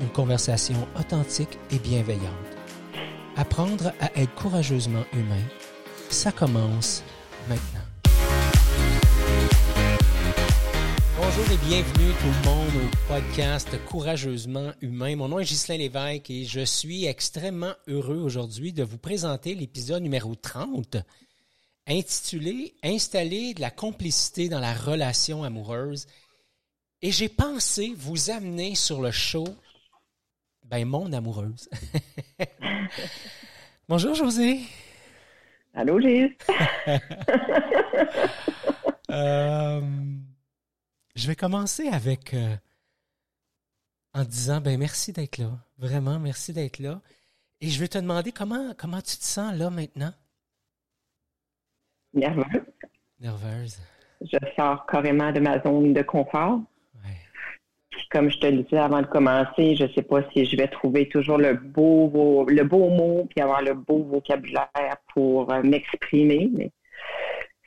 une conversation authentique et bienveillante. Apprendre à être courageusement humain, ça commence maintenant. Bonjour et bienvenue tout le monde au podcast Courageusement humain. Mon nom est Ghislain Lévesque et je suis extrêmement heureux aujourd'hui de vous présenter l'épisode numéro 30 intitulé Installer de la complicité dans la relation amoureuse. Et j'ai pensé vous amener sur le show ben, mon amoureuse. Bonjour, José. Allô, Gilles. Euh, je vais commencer avec euh, en disant ben merci d'être là. Vraiment, merci d'être là. Et je vais te demander comment, comment tu te sens là maintenant? Nerveuse. Nerveuse. Je sors carrément de ma zone de confort comme je te le disais avant de commencer, je ne sais pas si je vais trouver toujours le beau, le beau mot puis avoir le beau vocabulaire pour euh, m'exprimer, mais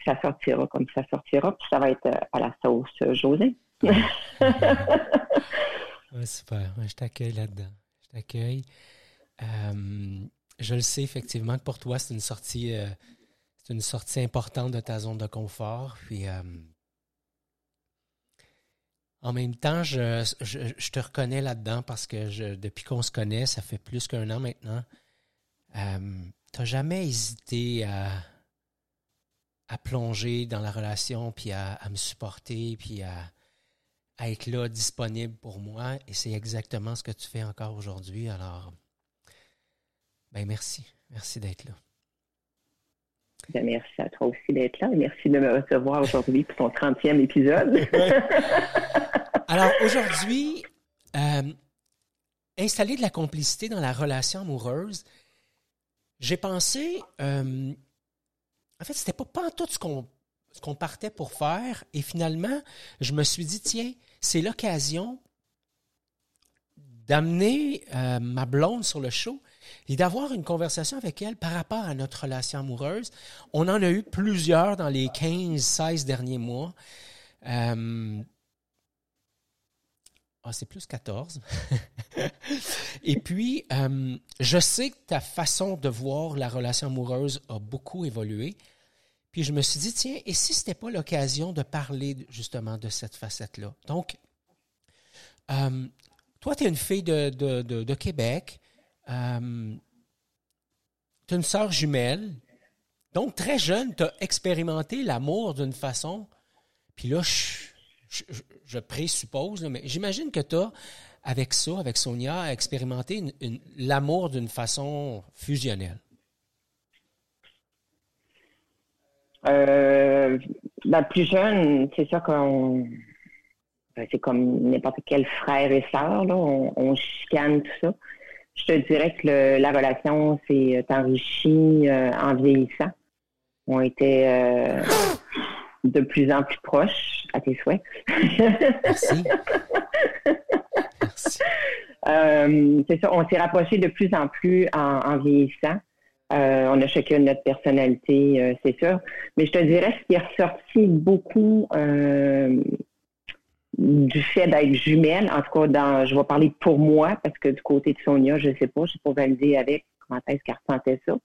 ça sortira comme ça sortira, puis ça va être euh, à la sauce euh, José. super. je t'accueille là-dedans. Je t'accueille. je le sais effectivement que pour toi, c'est une sortie, c'est une sortie importante de ta zone de confort. Puis en même temps, je, je, te reconnais là-dedans parce que je, depuis qu'on se connaît, ça fait plus qu'un an maintenant. Euh, tu n'as jamais hésité à, à plonger dans la relation, puis à, me supporter, puis à, à, être là, disponible pour moi. Et c'est exactement ce que tu fais encore aujourd'hui. Alors, ben merci. Merci d'être là. Ben, merci à toi aussi d'être là et merci de me recevoir aujourd'hui pour ton 30e épisode. Alors aujourd'hui, euh, installer de la complicité dans la relation amoureuse, j'ai pensé, euh, en fait, c'était pas, pas tout ce qu'on ce qu'on partait pour faire. Et finalement, je me suis dit, tiens, c'est l'occasion d'amener euh, ma blonde sur le show et d'avoir une conversation avec elle par rapport à notre relation amoureuse. On en a eu plusieurs dans les 15-16 derniers mois. Euh, ah, c'est plus 14. et puis, euh, je sais que ta façon de voir la relation amoureuse a beaucoup évolué. Puis je me suis dit, tiens, et si ce n'était pas l'occasion de parler justement de cette facette-là? Donc, euh, toi, tu es une fille de, de, Québec. Euh, tu as une sœur jumelle. Donc, très jeune, tu as expérimenté l'amour d'une façon. Puis là, je, je, présuppose, mais j'imagine que tu as, avec ça, avec Sonia, expérimenté l'amour d'une façon fusionnelle. Euh, la plus jeune, c'est ça qu'on ben, c'est comme n'importe quel frère et sœur, on, on, chicane tout ça. Je te dirais que la relation s'est enrichie euh, en vieillissant. On était euh, de plus en plus proches, à tes souhaits. Merci. Euh, c'est ça, on s'est rapprochés de plus en plus en, vieillissant. on a chacun notre personnalité, c'est sûr. Mais je te dirais ce qui est ressorti beaucoup du fait d'être jumelle, en tout cas, dans, je vais parler pour moi, parce que du côté de Sonia, je ne sais pas, je ne sais pas valider avec comment est-ce qu'elle ressentait ça.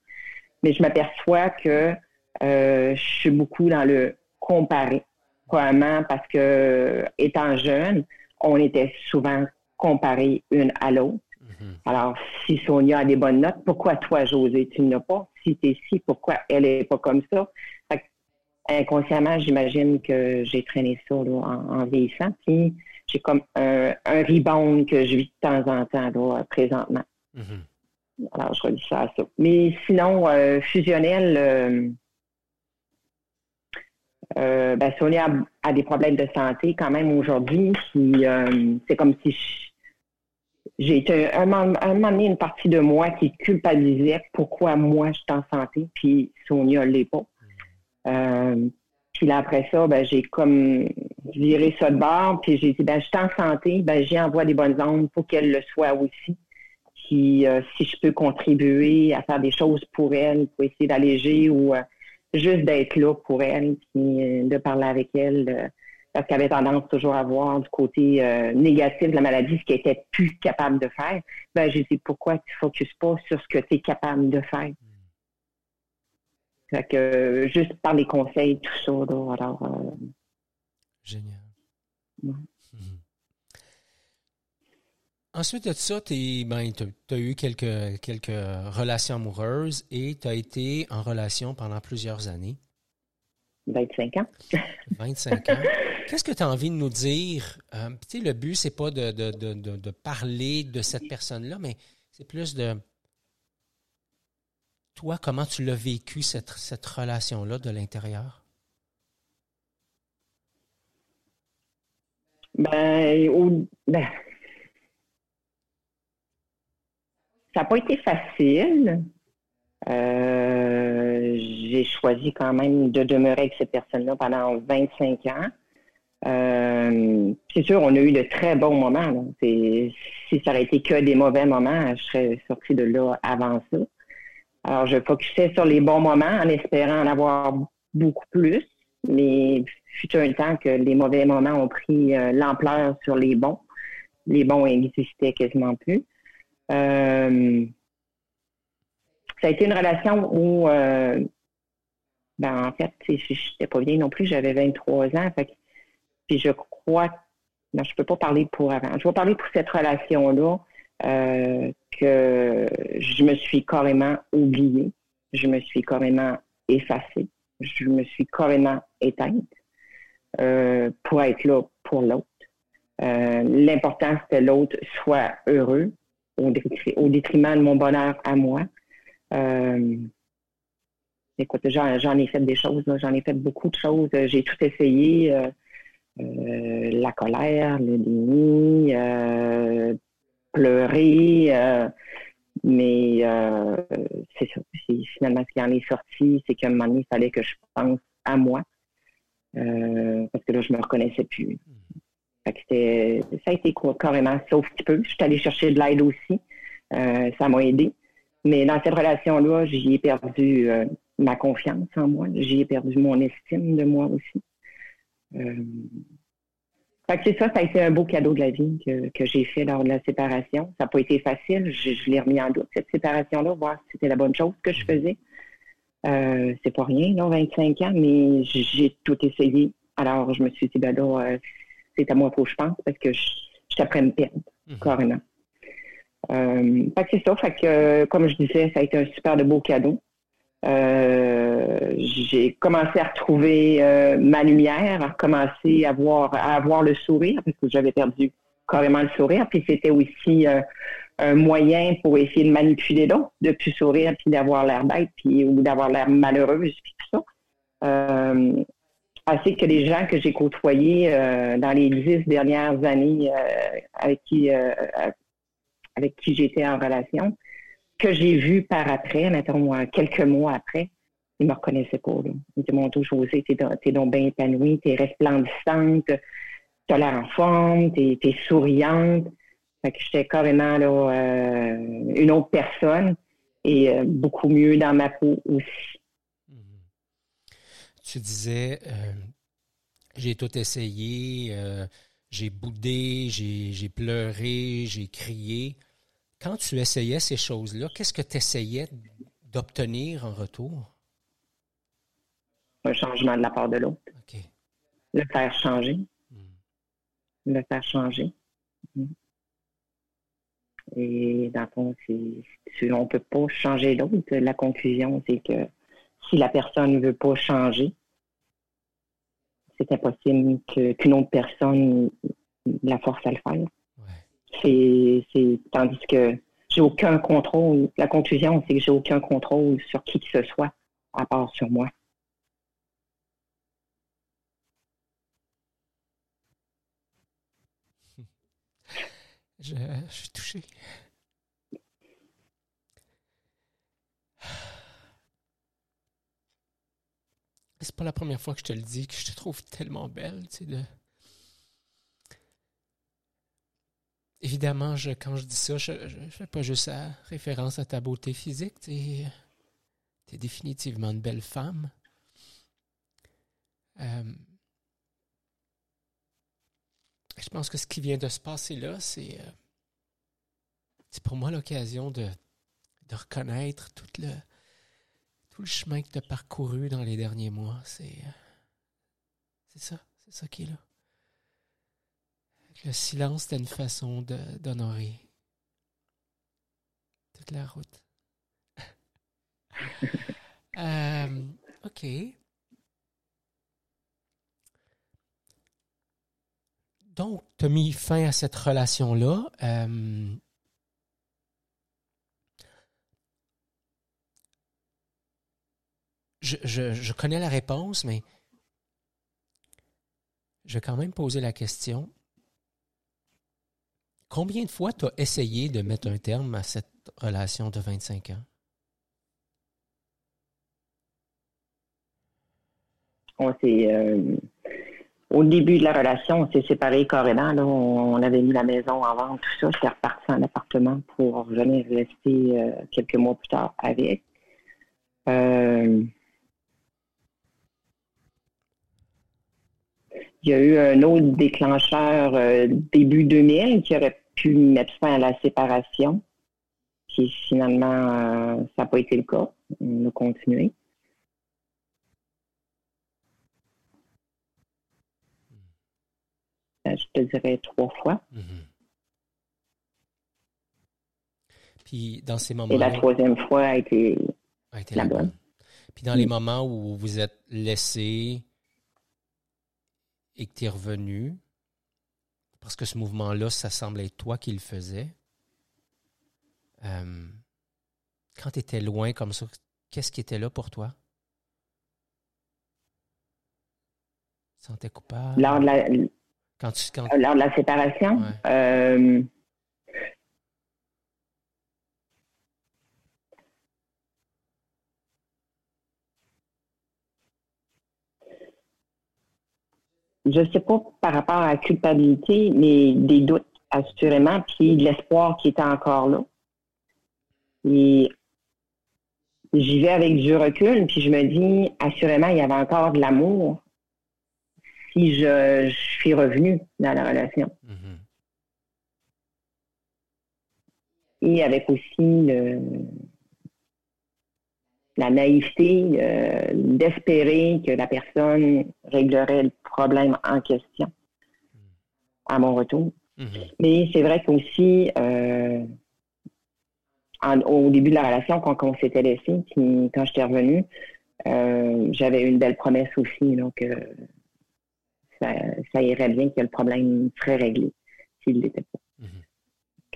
Mais je m'aperçois que euh, je suis beaucoup dans le comparer. Probablement parce que, étant jeune, on était souvent comparés une à l'autre. Mm-hmm. Alors, si Sonia a des bonnes notes, pourquoi toi, José, tu n'as pas? Si tu es si, pourquoi elle n'est pas comme ça? Inconsciemment, j'imagine que j'ai traîné ça en, vieillissant. Puis j'ai comme un, rebound que je vis de temps en temps là, présentement. Mm-hmm. Alors, je redis ça à ça. Mais sinon, euh, fusionnel, euh, euh, ben, Sonia a, des problèmes de santé quand même aujourd'hui. c'est comme si j'ai été un, un, moment donné une partie de moi qui culpabilisait pourquoi moi je suis en santé, puis Sonia l'est pas. Euh, puis là, après ça, ben, j'ai comme viré ça de bord, puis j'ai dit, ben, je suis en santé, ben, j'y envoie des bonnes ondes pour qu'elle le soit aussi. Puis euh, si je peux contribuer à faire des choses pour elle, pour essayer d'alléger ou euh, juste d'être là pour elle, puis de parler avec elle, parce qu'elle avait tendance toujours à voir du côté négatif de la maladie, ce qu'elle était plus capable de faire, ben, j'ai dit, pourquoi tu ne focuses pas sur ce que tu es capable de faire? Fait que juste par les conseils, tout ça, alors. Euh, Génial. Mhm. Ensuite de ça, ben, tu as eu quelques, quelques relations amoureuses et tu as été en relation pendant plusieurs années. 25 ans. 25 ans. Qu'est-ce que tu as envie de nous dire? Euh, tu sais, le but, c'est pas de, de, parler de cette personne-là, mais c'est plus de toi, comment tu l'as vécu, cette, cette relation-là de l'intérieur? Ben, ben ça n'a pas été facile. Euh, j'ai choisi quand même de demeurer avec cette personne-là pendant 25 ans. Euh, c'est sûr, on a eu de très bons moments. Si ça aurait été que des mauvais moments, je serais sortie de là avant ça. Alors, je focusais sur les bons moments en espérant en avoir beaucoup plus, mais fut un temps que les mauvais moments ont pris euh, l'ampleur sur les bons. Les bons n'existaient quasiment plus. Euh, ça a été une relation où, euh, ben, en fait, je n'étais pas bien non plus, j'avais 23 ans. puis je crois, non, je ne peux pas parler pour avant. Je vais parler pour cette relation-là. Euh, que je me suis carrément oubliée, je me suis carrément effacée, je me suis carrément éteinte euh, pour être là pour l'autre. Euh, L'important, que l'autre soit heureux au, détriment de mon bonheur à moi. Euh, écoute, j'en ai fait des choses, j'en ai fait beaucoup de choses. J'ai tout essayé. Euh, la colère, le déni, pleurer. Euh, mais euh, c'est ça. Finalement, ce qui en est sorti, c'est qu'à un moment donné, il fallait que je pense à moi. Euh, parce que là, je me reconnaissais plus. Ça a été carrément sauf petit peu. Je suis allée chercher de l'aide aussi. ça m'a aidé. Mais dans cette relation-là, j'y ai perdu ma confiance en moi. J'y ai perdu mon estime de moi aussi c'est ça, ça a été un beau cadeau de la vie que, j'ai fait lors de la séparation. Ça n'a pas été facile. Je, l'ai remis en doute, cette séparation-là, voir si c'était la bonne chose que je faisais. Euh, c'est pas rien, non, 25 ans, mais j'ai tout essayé. Alors, je me suis dit, ben là, euh, c'est à moi qu'il je pense parce que je, je à me perdre, mhm. carrément. Euh, c'est ça, fait que, comme je disais, ça a été un super de beau cadeau. Euh, j'ai commencé à retrouver euh, ma lumière, à recommencer à avoir, à avoir le sourire, parce que j'avais perdu carrément le sourire. Puis c'était aussi euh, un moyen pour essayer de manipuler l'autre, de plus sourire, puis d'avoir l'air bête, puis ou d'avoir l'air malheureuse, puis tout ça. assez que les gens que j'ai côtoyés dans les dix dernières années avec qui avec qui j'étais en relation, que j'ai vu par après, mettons quelques mois après, ils me reconnaissaient pas. Là. Ils disaient, mon Dieu, José, t'es, t'es donc bien épanouie, t'es resplendissante, t'as l'air en forme, t'es, souriante. Fait que j'étais carrément là, euh, une autre personne et euh, beaucoup mieux dans ma peau aussi. Tu disais, euh, j'ai tout essayé, j'ai boudé, j'ai, j'ai pleuré, j'ai crié quand tu essayais ces choses-là, qu'est-ce que tu essayais d'obtenir en retour? Un changement de la part de l'autre. Le faire changer. Hmm. Le faire changer. Hmm. Et dans le fond, on ne peut pas changer l'autre. La conclusion, c'est que si la personne ne veut pas changer, c'est impossible qu'une autre personne la force à le faire. C'est, tandis que j'ai aucun contrôle. La conclusion, c'est que j'ai aucun contrôle sur qui que ce soit, à part sur moi. Je, suis touché. C'est pas la première fois que je te le dis, que je te trouve tellement belle, tu sais, de... Évidemment, quand je dis ça, je ne fais pas juste référence à ta beauté physique. Tu es, définitivement une belle femme. Euh, je pense que ce qui vient de se passer là, c'est euh, pour moi l'occasion de, reconnaître tout le, chemin que tu as parcouru dans les derniers mois. C'est euh, ça, c'est ça qui est là. Le silence, c'était une façon d'honorer toute la route. Euh, OK. Donc, tu as mis fin à cette relation-là. Euh, je, je, connais la réponse, mais je vais quand même poser la question. Combien de fois tu as essayé de mettre un terme à cette relation de 25 ans? On s'est, euh, au début de la relation, on s'est séparés carrément. On, avait mis la maison en vente, tout ça. J'étais reparti en appartement pour revenir rester euh, quelques mois plus tard avec. Euh, il y a eu un autre déclencheur début 2000 qui aurait pu mettre fin à la séparation. Puis finalement, ça n'a pas été le cas. On a continué. je te dirais trois fois. Mhm. Puis dans ces moments Et la troisième fois a été, la, bonne. Puis dans les moments où vous êtes laissé et que tu es revenu, parce que ce mouvement-là, ça semble être toi qui le faisais, euh, quand tu étais loin comme ça, qu'est-ce qui était là pour toi? Tu sentais coupable? Lors de la, quand Lors de la séparation? Euh, je ne sais pas par rapport à la culpabilité, mais des doutes, assurément, puis de l'espoir qui était encore là. Et j'y vais avec du recul, puis je me dis, assurément, il y avait encore de l'amour si je, suis revenue dans la relation. Mm-hmm. Et avec aussi la naïveté euh, d'espérer que la personne réglerait le problème en question à mon retour. Mm-hmm. Mais c'est vrai qu'aussi, euh, au début de la relation, quand on s'était laissé, puis quand j'étais revenue, euh, j'avais une belle promesse aussi, donc ça, irait bien que le problème serait réglé s'il l'était pas.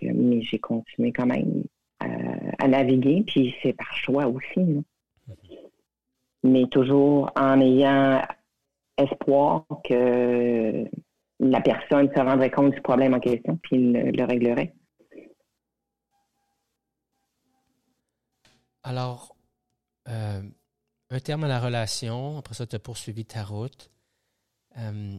Mhm. mais j'ai continué quand même à, naviguer, puis c'est par choix aussi. Mais toujours en ayant espoir que la personne se rendrait compte du problème en question, puis il le, réglerait. Alors, euh, un terme à la relation, après ça, tu as poursuivi ta route. Euh,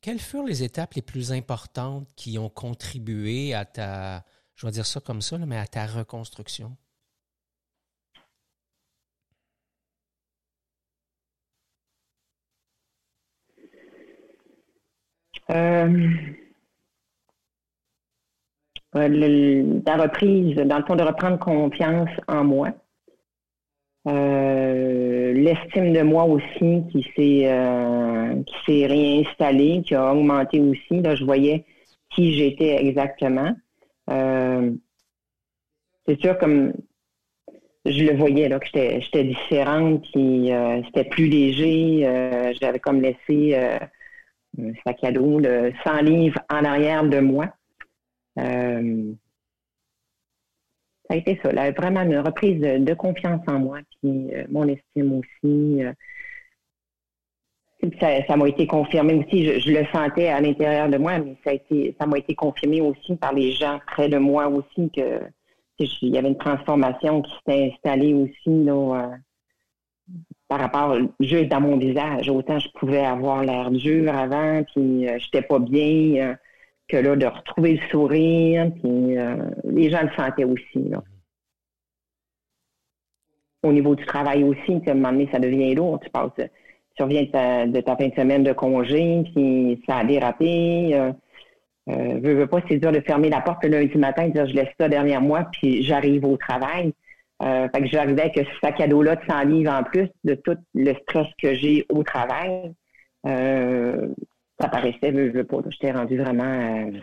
quelles furent les étapes les plus importantes qui ont contribué à ta, je vais dire ça comme ça, mais à ta reconstruction? Euh, la reprise, dans le fond, de reprendre confiance en moi. Euh, l'estime de moi aussi qui s'est euh, qui s'est réinstallée, qui a augmenté aussi. Là, je voyais qui j'étais exactement. Euh, c'est sûr comme je le voyais que j'étais j'étais différente, puis c'était plus léger. J'avais comme laissé un sac à dos, 100 livres en arrière de moi ça a été ça, là, vraiment une reprise de, confiance en moi, puis euh, mon estime aussi. Euh, ça, m'a été confirmé aussi. Je, le sentais à l'intérieur de moi, mais ça été, m'a été confirmé aussi par les gens près de moi aussi que il y avait une transformation qui s'était installée aussi euh, par rapport juste dans mon visage. Autant je pouvais avoir l'air dur avant, puis j'étais pas bien, que là de retrouver le sourire, puis les gens le sentaient aussi. Là. Au niveau du travail aussi, à un moment donné, ça devient lourd. Tu passes tu reviens de ta, fin de semaine de congé, puis ça a dérapé. Euh, euh, veux, pas, c'est dur de fermer la porte le lundi matin et dire je laisse ça derrière moi, puis j'arrive au travail. Euh, fait que j'arrivais avec ce sac à dos-là de 100 livres en plus de tout le stress que j'ai au travail. Euh, ça paraissait, veux, veux pas, j'étais rendu vraiment... Euh,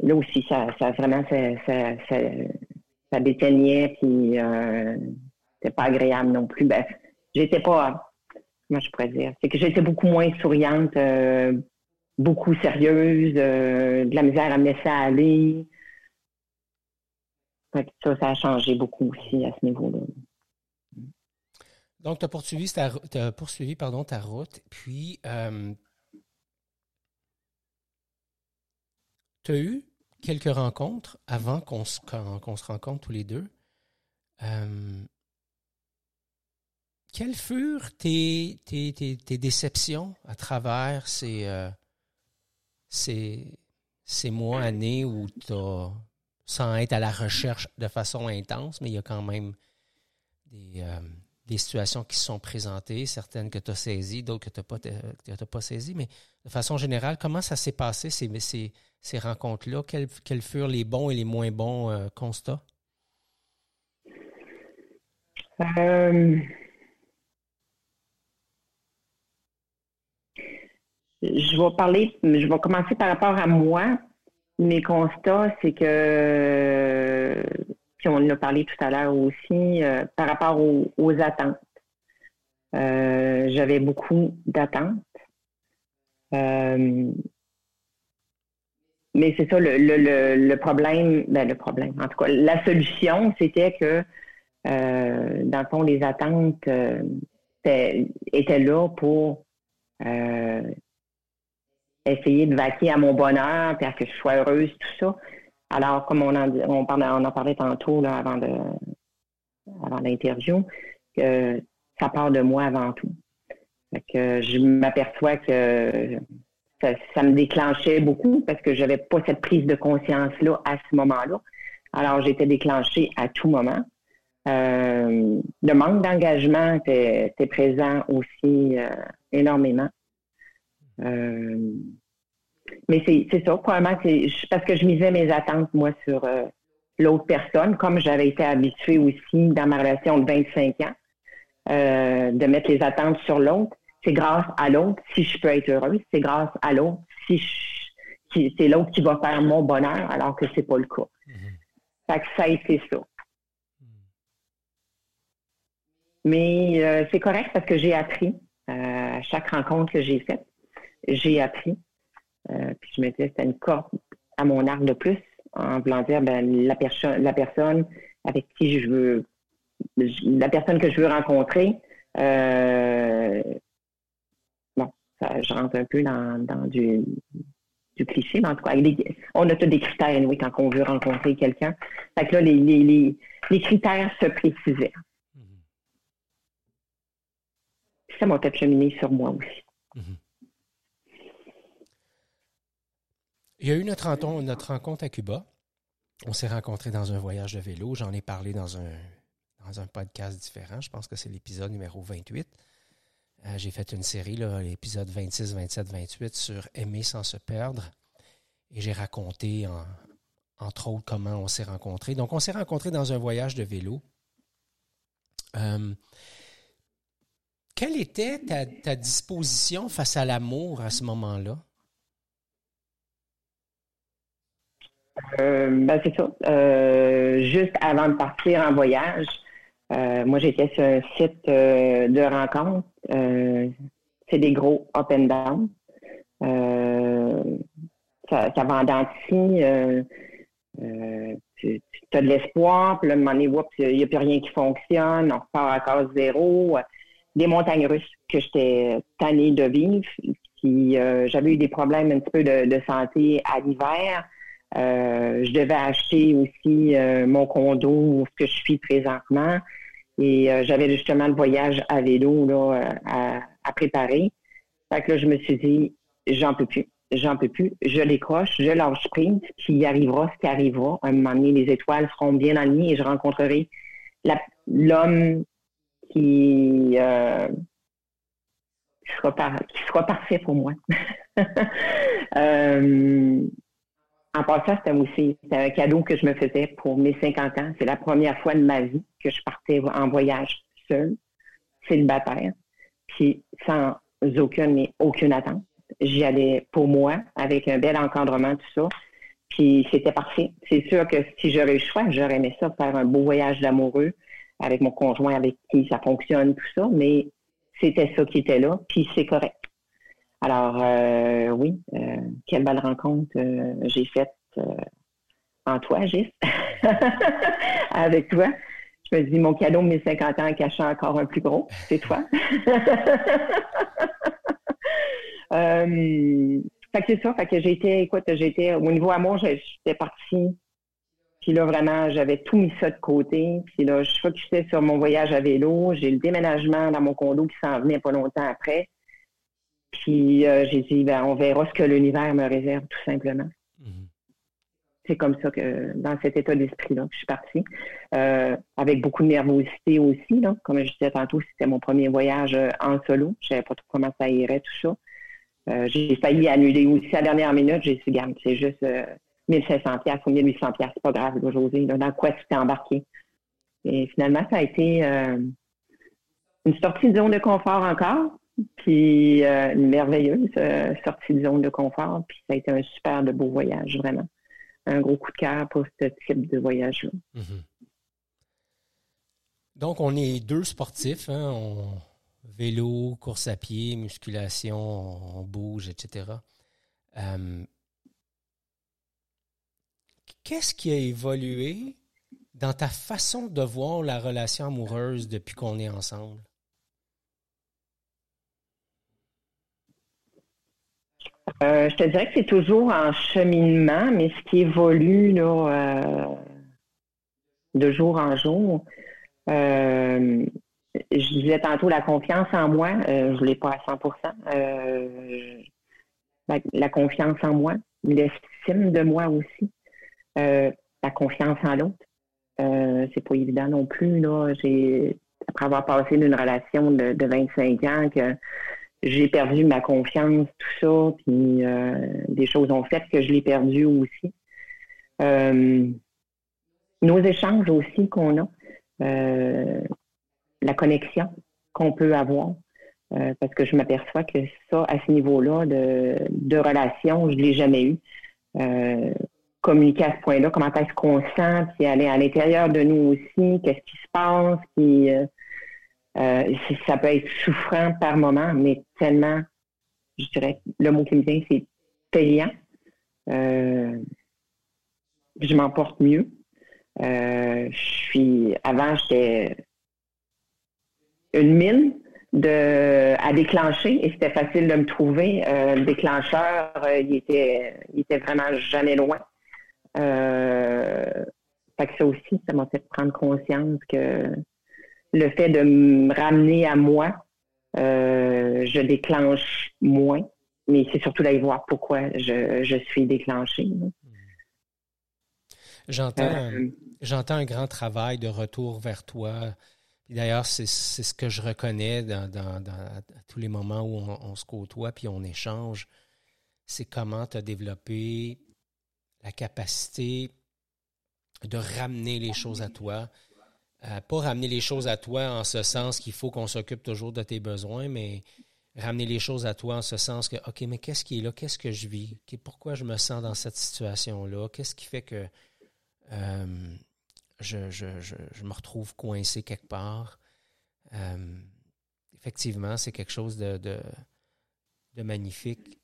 là aussi, ça, ça vraiment, ça, ça, ça, déteignait, puis euh, c'était pas agréable non plus. Ben, j'étais pas moi je pourrais dire. C'est que j'étais beaucoup moins souriante, euh, beaucoup sérieuse, de la misère à me laisser aller. Ça, ça a changé beaucoup aussi à ce niveau-là. Donc, tu as poursuivi, ta, poursuivi pardon, ta route, puis tu as eu quelques rencontres avant qu'on se, se rencontre tous les deux. Quelles furent tes, tes, tes, déceptions à travers ces, euh, ces, ces, mois, années où tu as, sans être à la recherche de façon intense, mais il y a quand même des, euh, des situations qui se sont présentées, certaines que tu as saisies, d'autres que tu n'as pas, pas saisies. Mais de façon générale, comment ça s'est passé, ces, ces, ces rencontres-là? Quels, quels, furent les bons et les moins bons euh, constats? Je vais parler, je vais commencer par rapport à moi. Mes constats, c'est que, puis on en a parlé tout à l'heure aussi, euh, par rapport aux, attentes. Euh, j'avais beaucoup d'attentes. Euh, mais c'est ça le, le, le, problème, ben le problème, en tout cas, la solution, c'était que, dans le fond, les attentes étaient là pour essayer de vaquer à mon bonheur, puis à que je sois heureuse, tout ça. Alors, comme on en, on parlait, on en parlait tantôt là, avant de avant l'interview, ça part de moi avant tout. Fait que je m'aperçois que ça, me déclenchait beaucoup parce que j'avais pas cette prise de conscience-là à ce moment-là. Alors, j'étais déclenchée à tout moment. Euh, le manque d'engagement était, présent aussi euh, énormément. Euh, mais c'est ça, probablement, parce que je misais mes attentes, moi, sur l'autre personne, comme j'avais été habituée aussi dans ma relation de 25 ans, de mettre les attentes sur l'autre. C'est grâce à l'autre si je peux être heureuse, c'est grâce à l'autre si, c'est l'autre qui va faire mon bonheur, alors que c'est pas le cas. Mm-hmm. Fait que ça a été ça. Mm. Mais c'est correct parce que j'ai appris à chaque rencontre que j'ai faite j'ai appris. Euh, puis je me disais, c'était une corde à mon arc de plus, en voulant dire, ben, la, personne la personne avec qui je veux, la personne que je veux rencontrer, euh, je rentre un peu dans, du, cliché, mais en tout cas, on a tous des critères, oui, quand on veut rencontrer quelqu'un. Fait que là, les, critères se précisaient. Ça m'a fait cheminer sur moi aussi. Il y a eu notre, rencontre à Cuba. On s'est rencontrés dans un voyage de vélo. J'en ai parlé dans un, dans un podcast différent. Je pense que c'est l'épisode numéro 28. Euh, j'ai fait une série, l'épisode 26, 27, 28, sur Aimer sans se perdre. Et j'ai raconté, entre autres, comment on s'est rencontrés. Donc, on s'est rencontrés dans un voyage de vélo. Euh, quelle était ta disposition face à l'amour à ce moment-là? Euh, ben, c'est ça. Juste avant de partir en voyage, euh, moi j'étais sur un site de rencontre. c'est des gros up and down. ça, ça vend tu, as de l'espoir, puis là, moment donné, il n'y a plus rien qui fonctionne, on repart à case zéro. des montagnes russes que j'étais tannée de vivre. Puis euh, j'avais eu des problèmes un petit peu de, santé à l'hiver. Euh, je devais acheter aussi mon condo où je suis présentement. Et j'avais justement le voyage à vélo là, à, préparer. Fait que là, je me suis dit, j'en peux plus. J'en peux plus. Je décroche, je lâche prise, puis il arrivera ce qui arrivera. À un moment donné, les étoiles seront bien alignées et je rencontrerai l'homme qui, euh, sera qui parfait pour moi. euh, en passant, c'était aussi un cadeau que je me faisais pour mes 50 ans. C'est la première fois de ma vie que je partais en voyage seule, célibataire, puis sans aucune, aucune attente. J'y allais pour moi, avec un bel encadrement, tout ça. Puis c'était parfait. C'est sûr que si j'aurais eu le choix, j'aurais aimé ça, faire un beau voyage d'amoureux avec mon conjoint avec qui ça fonctionne, tout ça, mais c'était ça qui était là, puis c'est correct. Alors, euh, oui, euh, quelle belle rencontre euh, j'ai faite en toi, Gis, avec toi. Je me dis, mon cadeau de mes 50 ans cachant encore un plus gros, c'est toi. fait que c'est ça, fait que été, écoute, été, au niveau amour, j'étais partie puis là, vraiment, j'avais tout mis ça de côté. Puis là, je focusais sur mon voyage à vélo. J'ai le déménagement dans mon condo qui s'en venait pas longtemps après. Puis euh, j'ai dit, ben, on verra ce que l'univers me réserve, tout simplement. Mhm. C'est comme ça que, dans cet état d'esprit-là, je suis partie. Euh, avec beaucoup de nervosité aussi. Là. Comme je disais tantôt, c'était mon premier voyage euh, en solo. Je savais pas trop comment ça irait, tout ça. j'ai failli annuler aussi à la dernière minute. J'ai dit, garde, c'est juste 1500 pièces ou 1800 pièces, c'est pas grave, là, José, dans quoi tu t'es embarqué. Et finalement, ça a été euh, une sortie de zone de confort encore, puis euh, merveilleuse euh, sortie de zone de confort, puis ça a été un super de beau voyage, vraiment. Un gros coup de cœur pour ce type de voyage-là. Mm-hmm. Donc, on est deux sportifs, hein? vélo, course à pied, musculation, on, bouge, etc. Qu'est-ce qui a évolué dans ta façon de voir la relation amoureuse depuis qu'on est ensemble? Euh, je te dirais que c'est toujours en cheminement, mais ce qui évolue euh, de jour en jour, euh, je disais tantôt la confiance en moi, je ne l'ai pas à 100 la, la, confiance en moi, l'estime de moi aussi. La confiance en l'autre. C'est pas évident non plus. Là. Après avoir passé d'une relation de, 25 ans, que j'ai perdu ma confiance, tout ça, puis euh, des choses ont fait que je l'ai perdu aussi. nos échanges aussi qu'on a, la connexion qu'on peut avoir, parce que je m'aperçois que ça, à ce niveau-là de, de relation, je ne l'ai jamais eu communiquer à ce point-là, comment est-ce qu'on sent, puis aller à l'intérieur de nous aussi, qu'est-ce qui se passe, puis euh, euh, ça peut être souffrant par moment, mais tellement, je dirais, le mot qui me vient, c'est payant. Euh, je m'en porte mieux. je suis, avant, j'étais une mine de à déclencher et c'était facile de me trouver. le déclencheur, il était, il était vraiment jamais loin. Euh, fait que ça aussi, ça m'a fait prendre conscience que le fait de me ramener à moi, euh, je déclenche moins. Mais c'est surtout d'aller voir pourquoi je, suis déclenchée. J'entends, euh, j'entends un grand travail de retour vers toi. D'ailleurs, c'est, ce que je reconnais dans, tous les moments où on, on, se côtoie puis on échange. C'est comment tu as développé la capacité de ramener les choses à toi. Euh, pas ramener les choses à toi en ce sens qu'il faut qu'on s'occupe toujours de tes besoins, mais ramener les choses à toi en ce sens que, OK, mais qu'est-ce qui est là? Qu'est-ce que je vis? pourquoi je me sens dans cette situation-là? Qu'est-ce qui fait que euh, je, me retrouve coincé quelque part? Euh, effectivement, c'est quelque chose de, de magnifique.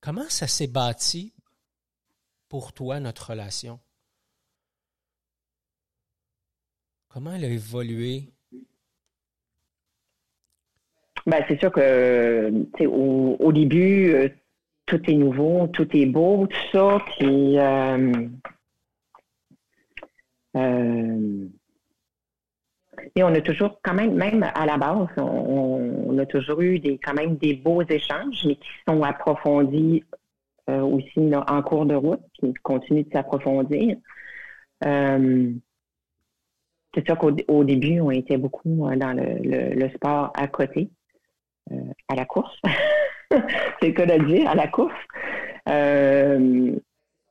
Comment ça s'est bâti? Pour toi, notre relation? Comment elle a évolué? Ben, c'est sûr que au, début, euh, tout est nouveau, tout est beau, tout ça. Puis euh, euh, et on a toujours, quand même, même à la base, on, a toujours eu des, quand même des beaux échanges, mais qui sont approfondis aussi en cours de route, qui continuent de s'approfondir. c'est sûr qu'au début, on était beaucoup dans le sport à côté. Euh, à la course. c'est le cas de dire, à la course. Euh,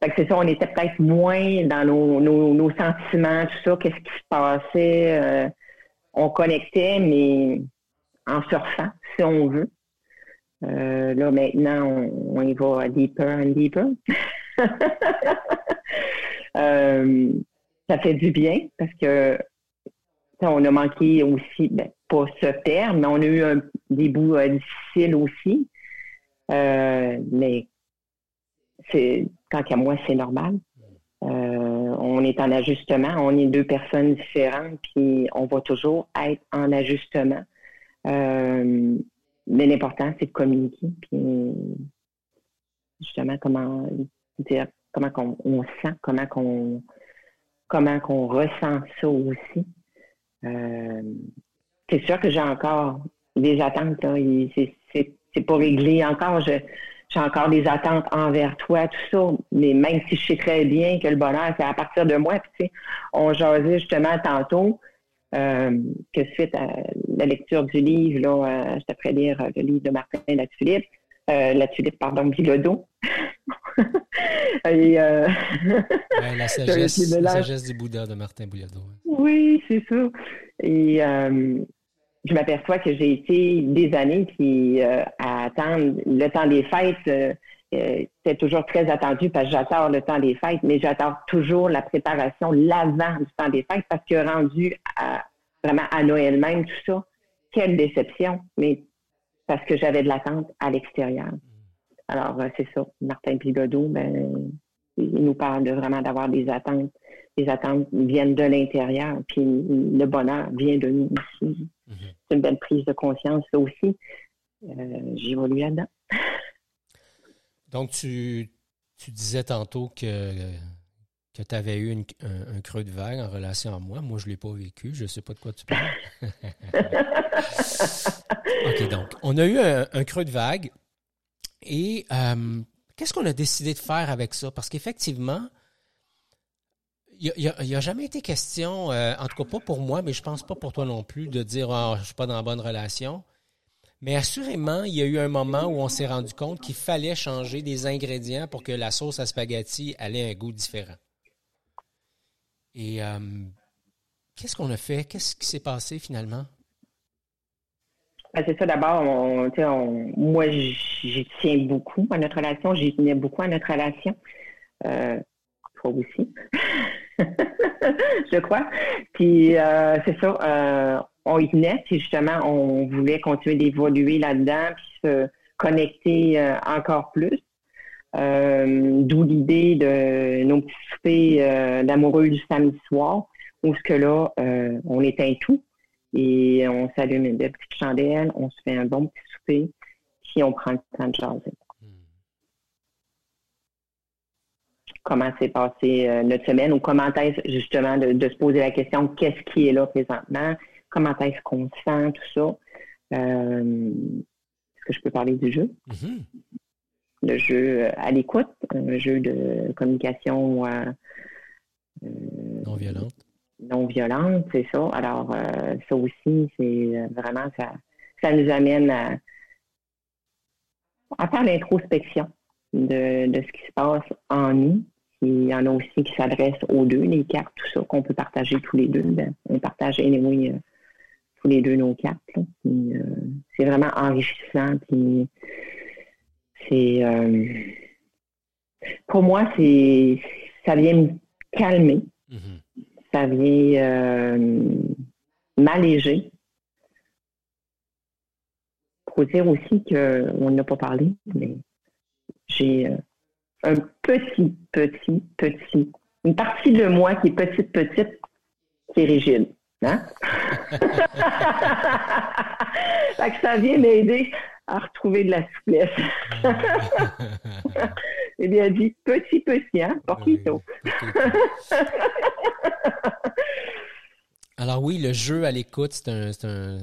c'est ça, on était peut-être moins dans nos, sentiments, tout ça, qu'est-ce qui se passait. Euh, on connectait, mais en surfant, si on veut. Là, maintenant, on, y va deeper and deeper. ça fait du bien parce que on a manqué aussi, ben, pas ce terme, mais on a eu des bouts euh, difficiles aussi. Euh, mais c'est tant qu'à moi, c'est normal. Euh, on est en ajustement, on est deux personnes différentes, puis on va toujours être en ajustement. Mais l'important, c'est de communiquer, puis justement comment dire, comment on, sent, comment qu'on comment qu'on ressent ça aussi. Euh, c'est sûr que j'ai encore des attentes. C'est pas réglé encore. j'ai encore des attentes envers toi, tout ça. Mais même si je sais très bien que le bonheur, c'est à partir de moi. Puis, on jasait justement tantôt euh, que suite à la lecture du livre, là, euh, je te lire le livre de Martin La Tulipe. Euh, la tulipe, pardon, Bilodeau. Et, euh, la, sagesse, la, sagesse, du Bouddha de Martin Bilodeau. Oui, c'est ça. Et euh, je m'aperçois que j'ai été des années qui à attendre le temps des fêtes. c'est toujours très attendu parce que j'attends le temps des fêtes, mais j'attends toujours la préparation, l'avant du temps des fêtes, parce que rendu à, vraiment à Noël même, tout ça, quelle déception. Mais parce que j'avais de l'attente à l'extérieur. Alors, euh, c'est ça. Martin Pigodot, ben, il nous parle de vraiment d'avoir des attentes. Les attentes viennent de l'intérieur, puis le bonheur vient de nous aussi. Mhm. C'est une belle prise de conscience, ça aussi. Euh, J'évolue là-dedans. Donc, tu, tu disais tantôt que que tu avais eu un, creux de vague en relation à moi. Moi, je ne l'ai pas vécu. Je ne sais pas de quoi tu parles. OK, donc, on a eu un, creux de vague. Et euh, qu'est-ce qu'on a décidé de faire avec ça? Parce qu'effectivement, il n'y a, jamais été question, euh, en tout cas pas pour moi, mais je pense pas pour toi non plus, de dire oh, je suis pas dans la bonne relation. Mais assurément, il y a eu un moment où on s'est rendu compte qu'il fallait changer des ingrédients pour que la sauce à spaghetti ait un goût différent. Et euh, qu'est-ce qu'on a fait? Qu'est-ce qui s'est passé finalement? Ben, c'est ça, d'abord, moi, j'y tiens beaucoup à notre relation. J'y tenais beaucoup à notre relation. Euh, toi aussi. je crois. Puis, euh, c'est ça, euh, on y tenait. Puis, justement, on voulait continuer d'évoluer là-dedans, puis se connecter encore plus. Euh, d'où l'idée de nos petits soupers euh, d'amoureux du samedi soir, où ce que là, euh, on éteint tout et on s'allume une belle petite chandelle, on se fait un bon petit souper, puis on prend le temps de jaser. Hmm. Comment s'est passée notre semaine ou comment est-ce justement de, se poser la question qu'est-ce qui est là présentement, comment est-ce qu'on sent, tout ça. est-ce que je peux parler du jeu? Mm-hmm le jeu euh, à l'écoute, un jeu de communication euh, euh, non violente. Non violente, c'est ça. Alors, ça aussi, c'est vraiment ça, ça nous amène à, faire l'introspection de, de, ce qui se passe en nous. Il y en a aussi qui s'adressent aux deux, les cartes, tout ça, qu'on peut partager tous les deux. Ben, on partage anyway, tous les deux nos cartes. c'est vraiment enrichissant. Puis, c'est euh, pour moi, c'est ça vient me calmer. Mm-hmm. Ça vient euh, m'alléger. Pour dire aussi qu'on n'a pas parlé, mais j'ai euh, un petit, petit, petit, une partie de moi qui est petite, petite, qui est rigide. Hein? fait que ça vient m'aider à retrouver de la souplesse. Eh bien dit, petit petit, hein, poquito. Alors oui, le jeu à l'écoute, c'est un, un,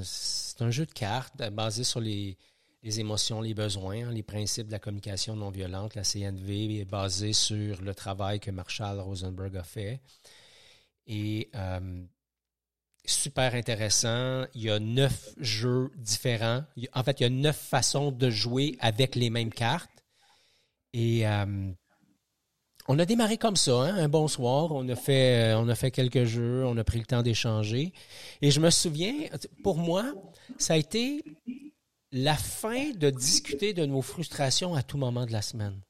un, jeu de cartes basé sur les, les émotions, les besoins, les principes de la communication non violente. La CNV est basée sur le travail que Marshall Rosenberg a fait. Et euh, super intéressant. Il y a neuf jeux différents. En fait, il y a neuf façons de jouer avec les mêmes cartes. Et euh, on a démarré comme ça, hein, un bon soir. On a fait, euh, on a fait quelques jeux, on a pris le temps d'échanger. Et je me souviens, pour moi, ça a été la fin de discuter de nos frustrations à tout moment de la semaine.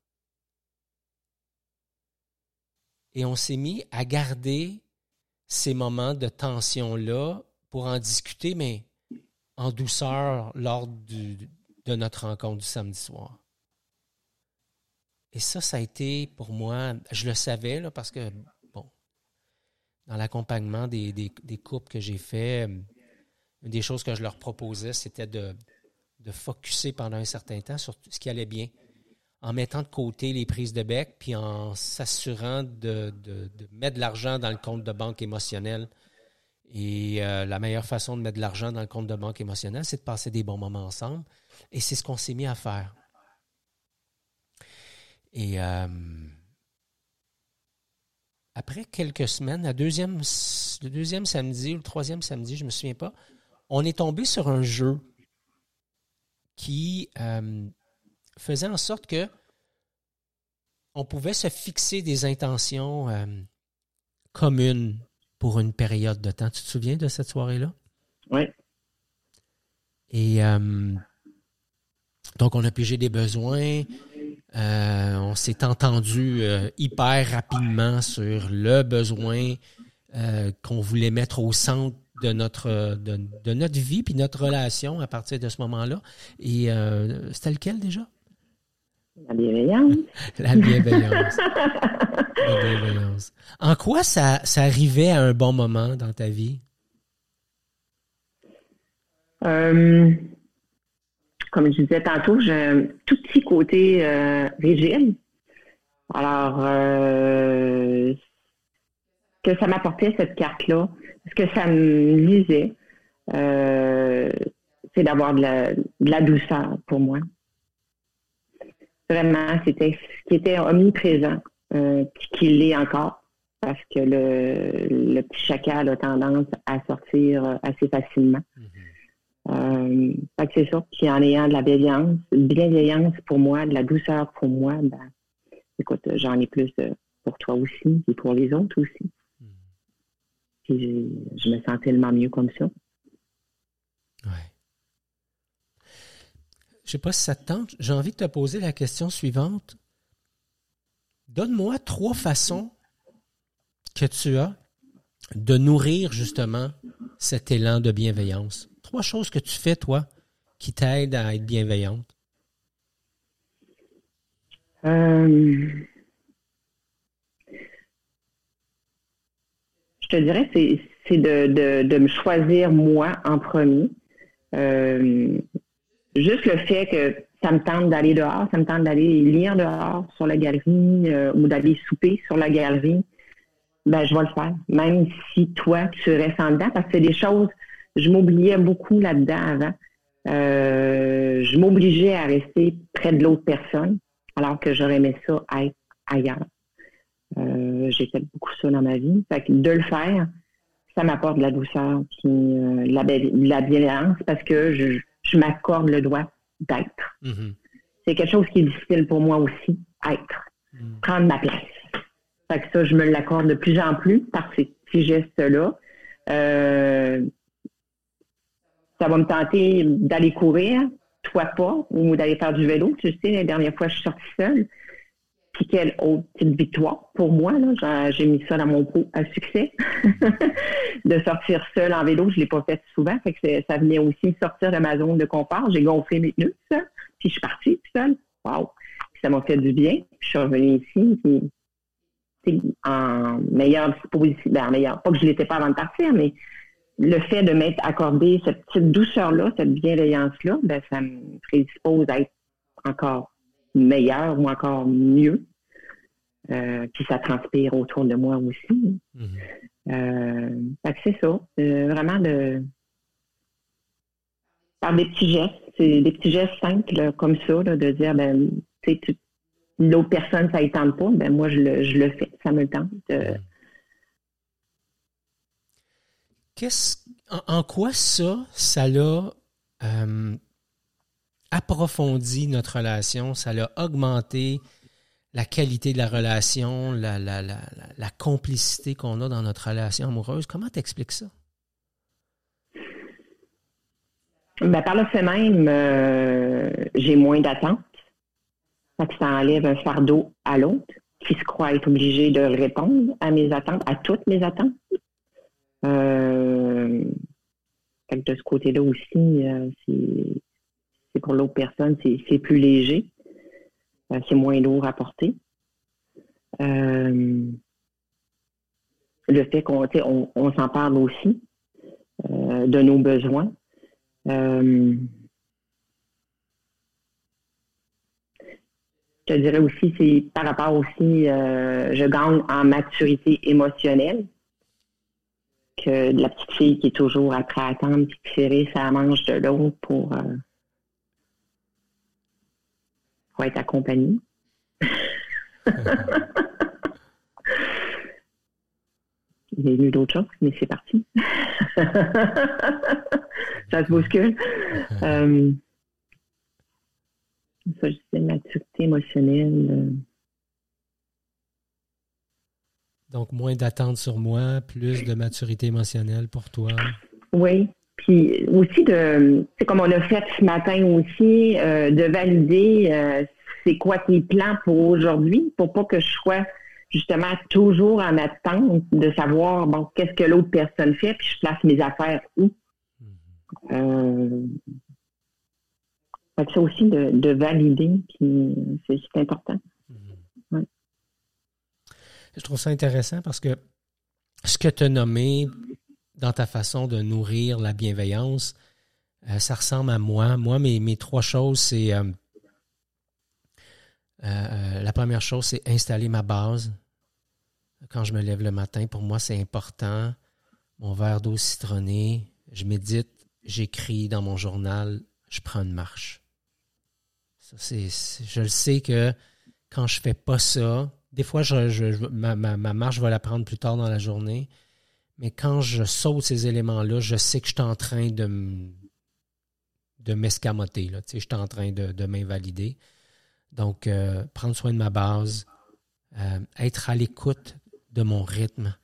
Et on s'est mis à garder ces moments de tension-là pour en discuter, mais en douceur lors de notre rencontre du samedi soir. Et ça, ça a été pour moi, je le savais, parce que, bon, dans l'accompagnement des, des, couples que j'ai fait, une des choses que je leur proposais, c'était de, de focuser pendant un certain temps sur ce qui allait bien, en mettant de côté les prises de bec, puis en s'assurant de, mettre de l'argent dans le compte de banque émotionnel. Et euh, la meilleure façon de mettre de l'argent dans le compte de banque émotionnel, c'est de passer des bons moments ensemble. Et c'est ce qu'on s'est mis à faire. Et euh, après quelques semaines, le deuxième samedi ou le troisième samedi, je ne me souviens pas, on est tombé sur un jeu qui euh, faisait en sorte que on pouvait se fixer des intentions euh, communes pour une période de temps. Tu te souviens de cette soirée-là? Oui. Et donc, on a pigé des besoins, euh, on s'est entendu euh, hyper rapidement sur le besoin euh, qu'on voulait mettre au centre de notre de, notre vie puis notre relation à partir de ce moment-là. Et c'était lequel déjà? La bienveillance. La bienveillance. La bienveillance. En quoi ça, ça arrivait à un bon moment dans ta vie? comme je disais tantôt, j'ai un tout petit côté euh, rigide. Alors, euh, que ça m'apportait cette carte-là, ce que ça me lisait, euh, c'est d'avoir de la, douceur pour moi. Vraiment, c'était ce qui était omniprésent, euh, qui l'est encore, parce que le, petit chacal a tendance à sortir assez facilement. Mm-hmm. Euh, c'est ça. Puis en ayant de la bienveillance, bienveillance pour moi, de la douceur pour moi, ben, écoute, j'en ai plus pour toi aussi et pour les autres aussi. Hmm. Puis je, me sens tellement mieux comme ça. Je sais pas si ça te tente. J'ai envie de te poser la question suivante. Donne-moi trois façons que tu as de nourrir justement cet élan de bienveillance. Trois choses que tu fais, toi, qui t'aident à être bienveillante. Euh, je te dirais, c'est de, me choisir moi en premier. Euh, juste le fait que ça me tente d'aller dehors, ça me tente d'aller lire dehors sur la galerie euh, ou d'aller souper sur la galerie, ben je vais le faire. Même si toi, tu restes en dedans, parce que c'est des choses je m'oubliais beaucoup là-dedans avant. Euh, je m'obligeais à rester près de l'autre personne, alors que j'aurais aimé ça être ailleurs. Euh, j'ai fait beaucoup ça dans ma vie. Fait que de le faire, ça m'apporte de la douceur, puis euh, la, la bienveillance, parce que je, m'accorde le droit d'être. Mm-hmm. C'est quelque chose qui est difficile pour moi aussi, être, mm. prendre ma place. Fait que ça, je me l'accorde de plus en plus par ces petits gestes-là. Euh, ça va me tenter d'aller courir, toi pas, ou d'aller faire du vélo. Tu sais, la dernière fois, je suis sortie seule. Puis quelle autre petite victoire pour moi, là. J'ai mis ça dans mon pot à succès. de sortir seule en vélo, je l'ai pas fait souvent. Ça venait aussi sortir de ma zone de confort. J'ai gonflé mes pneus. Puis je suis partie seule. Wow! ça m'a fait du bien. Je suis revenue ici, puis en meilleure disposition. Ben, en meilleure, pas que je l'étais pas avant de partir, mais le fait de m'être accordé cette petite douceur-là, cette bienveillance-là, ben, ça me prédispose à être encore meilleur ou encore mieux. Euh, puis ça transpire autour de moi aussi. Mm-hmm. Euh, c'est ça. vraiment de par des petits gestes, c'est des petits gestes simples comme ça, de dire ben tu l'autre personne, ça ne tente pas, ben moi je le, je le fais, ça me tente. Mm-hmm. Qu'est-ce, en, quoi ça, ça l'a euh, approfondi notre relation, ça l'a augmenté la qualité de la relation, la, complicité qu'on a dans notre relation amoureuse. Comment t'expliques ça? Ben, par le fait même, euh, j'ai moins d'attentes. Ça enlève un fardeau à l'autre qui se croit être obligé de répondre à mes attentes, à toutes mes attentes. Euh, de ce côté-là aussi, euh, c'est pour l'autre personne, c'est plus léger. Euh, c'est moins lourd à porter. le fait qu'on on, s'en parle aussi de nos besoins. je te dirais aussi, c'est par rapport aussi, je gagne en maturité émotionnelle que la petite fille qui est toujours après attendre puis tirer sa manche de l'autre pour, euh, pour être accompagnée. Il est venu d'autres choses, mais c'est parti. ça se bouscule. euh, ça, je disais maturité émotionnelle. Euh, donc, moins d'attente sur moi, plus de maturité émotionnelle pour toi. Oui. Puis aussi de, c'est comme on a fait ce matin aussi, euh, de valider euh, c'est quoi tes plans pour aujourd'hui, pour pas que je sois justement toujours en attente de savoir bon qu'est-ce que l'autre personne fait, puis je place mes affaires où. Mm-hmm. Euh, ça aussi de, de valider, puis c'est important. Je trouve ça intéressant parce que ce que tu as nommé dans ta façon de nourrir la bienveillance, euh, ça ressemble à moi. Moi, mes, trois choses, c'est euh, euh, la première chose, c'est installer ma base. Quand je me lève le matin, pour moi, c'est important. Mon verre d'eau citronnée, je médite, j'écris dans mon journal, je prends une marche. Je le sais que quand je fais pas ça, des fois, je, ma, marche, je vais la prendre plus tard dans la journée. Mais quand je saute ces éléments-là, je sais que je suis en train de, m'escamoter. je suis en train de, m'invalider. Donc, euh, prendre soin de ma base, euh, être à l'écoute de mon rythme.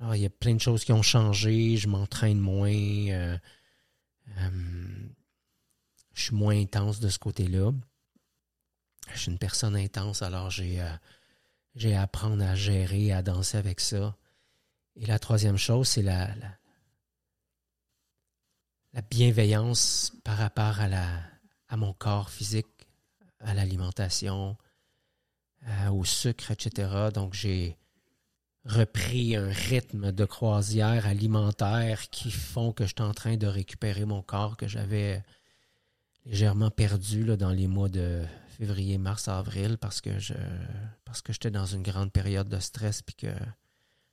Alors, il y a plein de choses qui ont changé. Je m'entraîne moins. Euh, je suis moins intense de ce côté-là. Je suis une personne intense, alors j'ai j'ai à apprendre à gérer, à danser avec ça. Et la troisième chose, c'est la, la, bienveillance par rapport à, mon corps physique, à l'alimentation, au sucre, etc. Donc, j'ai repris un rythme de croisière alimentaire qui font que je suis en train de récupérer mon corps que j'avais légèrement perdu dans les mois de février, mars, avril parce que je parce que j'étais dans une grande période de stress puis que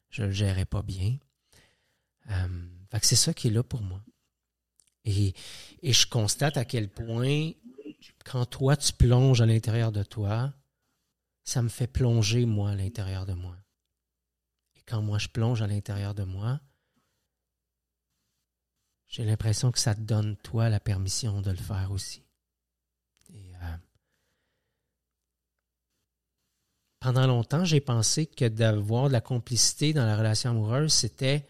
je le gérais pas bien. Euh, c'est ça qui est là pour moi. Et, et je constate à quel point quand toi tu plonges à l'intérieur de toi, ça me fait plonger moi à l'intérieur de moi. Et quand moi je plonge à l'intérieur de moi, j'ai l'impression que ça te donne toi la permission de le faire aussi. Pendant longtemps, j'ai pensé que d'avoir de la complicité dans la relation amoureuse, c'était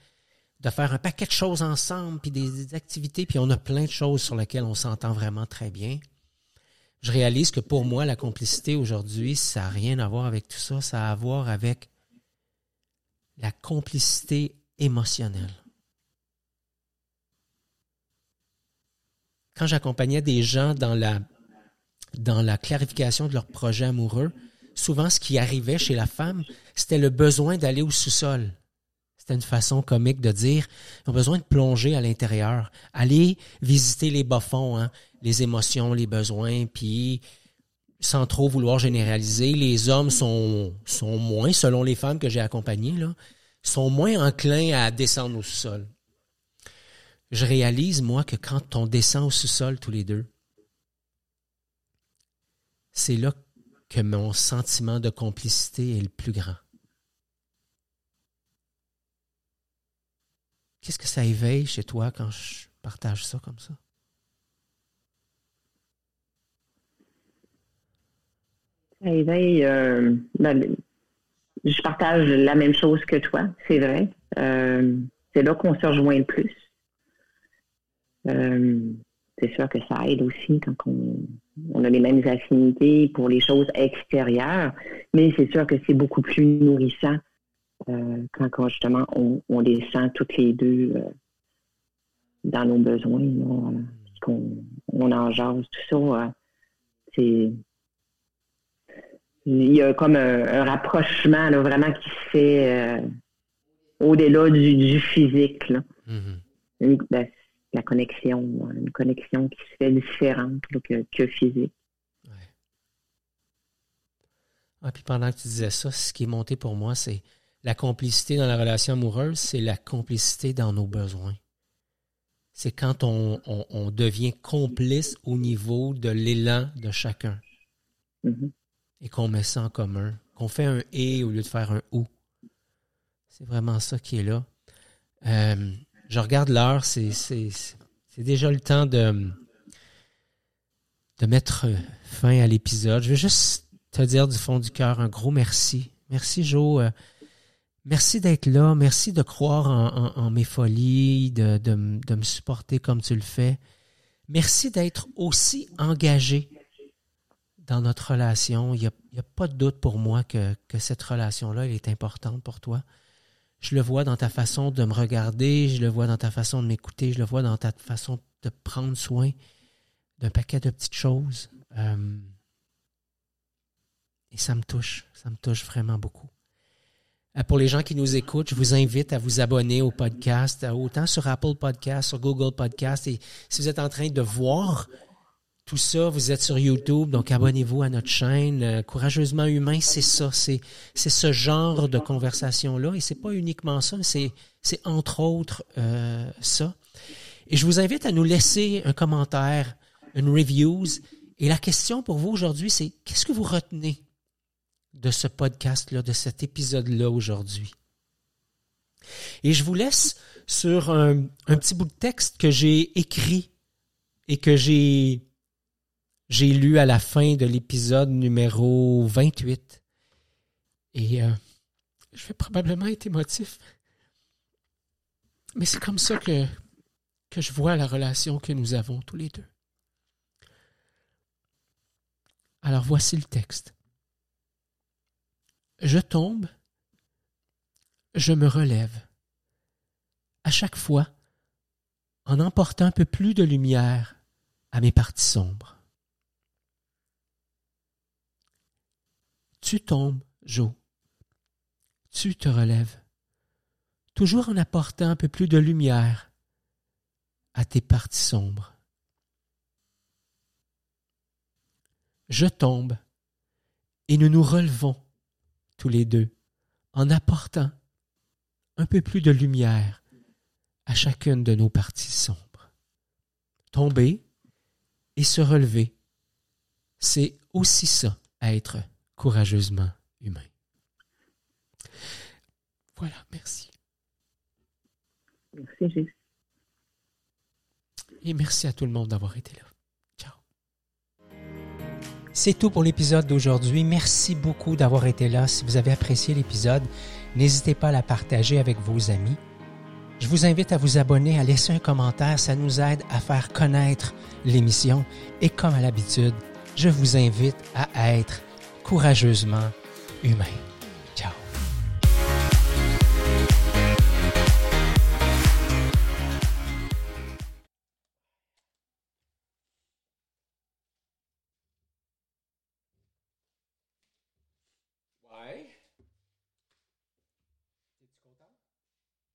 de faire un paquet de choses ensemble, puis des, activités, puis on a plein de choses sur lesquelles on s'entend vraiment très bien. Je réalise que pour moi, la complicité aujourd'hui, ça n'a rien à voir avec tout ça, ça a à voir avec la complicité émotionnelle. Quand j'accompagnais des gens dans la, dans la clarification de leur projet amoureux, souvent ce qui arrivait chez la femme, c'était le besoin d'aller au sous-sol. C'était une façon comique de dire, ils ont besoin de plonger à l'intérieur, aller visiter les bas-fonds, hein, les émotions, les besoins, puis sans trop vouloir généraliser, les hommes sont, moins, selon les femmes que j'ai accompagnées, sont moins enclins à descendre au sous-sol. Je réalise, moi, que quand on descend au sous-sol tous les deux, c'est là que mon sentiment de complicité est le plus grand. Qu'est-ce que ça éveille chez toi quand je partage ça comme ça? Ça éveille. Euh, ben, je partage la même chose que toi, c'est vrai. Euh, c'est là qu'on se rejoint le plus. Euh, c'est sûr que ça aide aussi quand on, a les mêmes affinités pour les choses extérieures, mais c'est sûr que c'est beaucoup plus nourrissant euh, quand, justement on, on, les sent toutes les deux euh, dans nos besoins, qu'on on en jase, tout ça. c'est il y a comme un, rapprochement vraiment qui se fait au-delà du, physique. Là. Mm-hmm. Ben, la connexion, une connexion qui se fait différente que, physique. Ouais. Ah, puis pendant que tu disais ça, ce qui est monté pour moi, c'est la complicité dans la relation amoureuse, c'est la complicité dans nos besoins. C'est quand on, on, devient complice au niveau de l'élan de chacun. Mm-hmm. Et qu'on met ça en commun. Qu'on fait un et au lieu de faire un ou. C'est vraiment ça qui est là. Euh, je regarde l'heure, c'est, déjà le temps de, mettre fin à l'épisode. Je veux juste te dire du fond du cœur un gros merci. Merci, Joe. Euh, merci d'être là. Merci de croire en, mes folies, de, me supporter comme tu le fais. Merci d'être aussi engagé dans notre relation. Il n'y a, pas de doute pour moi que, que cette relation-là, elle est importante pour toi. Je le vois dans ta façon de me regarder, je le vois dans ta façon de m'écouter, je le vois dans ta façon de prendre soin d'un paquet de petites choses. Euh, et ça me touche, ça me touche vraiment beaucoup. Euh, pour les gens qui nous écoutent, je vous invite à vous abonner au podcast, euh, autant sur Apple Podcast, sur Google Podcast. Et si vous êtes en train de voir tout ça, vous êtes sur YouTube, donc abonnez-vous à notre chaîne. Euh, Courageusement humain, c'est ça, c'est c'est ce genre de conversation là, et c'est pas uniquement ça, c'est c'est entre autres euh, ça. Et je vous invite à nous laisser un commentaire, une reviews. Et la question pour vous aujourd'hui, c'est qu'est-ce que vous retenez de ce podcast-là, de cet épisode-là aujourd'hui? Et je vous laisse sur un petit bout de texte que j'ai écrit et que j'ai j'ai lu à la fin de l'épisode numéro 28. Et euh, je vais probablement être émotif. Mais c'est comme ça que, que je vois la relation que nous avons tous les deux. Alors voici le texte. Je tombe, je me relève. À chaque fois, en emportant un peu plus de lumière à mes parties sombres. Tu tombes, Joe. Tu te relèves, toujours en apportant un peu plus de lumière à tes parties sombres. Je tombe et nous nous relevons tous les deux en apportant un peu plus de lumière à chacune de nos parties sombres. Tomber et se relever, c'est aussi ça, être courageusement humain. Voilà, merci. Merci, Jésus. Et merci à tout le monde d'avoir été là. Ciao. C'est tout pour l'épisode d'aujourd'hui. Merci beaucoup d'avoir été là. Si vous avez apprécié l'épisode, n'hésitez pas à la partager avec vos amis. Je vous invite à vous abonner, à laisser un commentaire. Ça nous aide à faire connaître l'émission. Et comme à l'habitude, je vous invite à être courageusement humain.